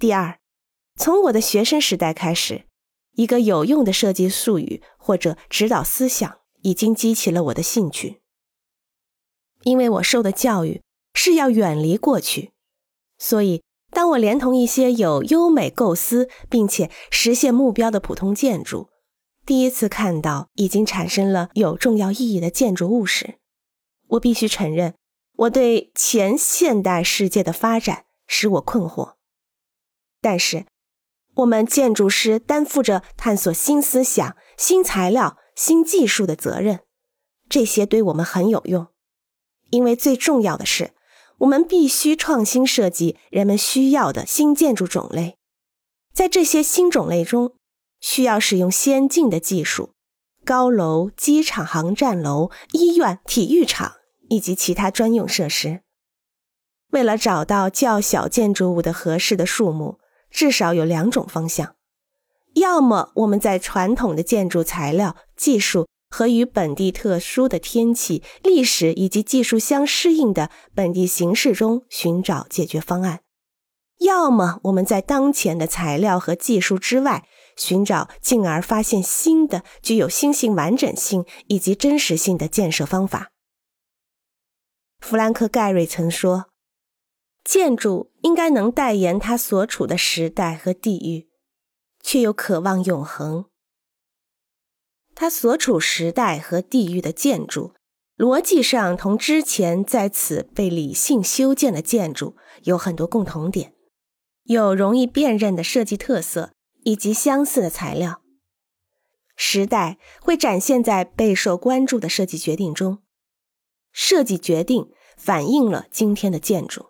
第二，从我的学生时代开始，一个有用的设计术语或者指导思想已经激起了我的兴趣。因为我受的教育是要远离过去，所以当我连同一些有优美构思并且实现目标的普通建筑，第一次看到已经产生了有重要意义的建筑物时，我必须承认，我对前现代世界的发展使我困惑。但是，我们建筑师担负着探索新思想、新材料、新技术的责任，这些对我们很有用。因为最重要的是，我们必须创新设计人们需要的新建筑种类，在这些新种类中，需要使用先进的技术，高楼、机场、航站楼、医院、体育场以及其他专用设施。为了找到较小建筑物的合适的数目。至少有两种方向：要么我们在传统的建筑材料、技术和与本地特殊的天气、历史以及技术相适应的本地形式中寻找解决方案；要么我们在当前的材料和技术之外寻找，进而发现新的、具有新型完整性以及真实性的建设方法。弗兰克·盖瑞曾说。建筑应该能代言它所处的时代和地域，却又渴望永恒。它所处时代和地域的建筑，逻辑上同之前在此被理性修建的建筑有很多共同点，有容易辨认的设计特色以及相似的材料。时代会展现在备受关注的设计决定中，设计决定反映了今天的建筑。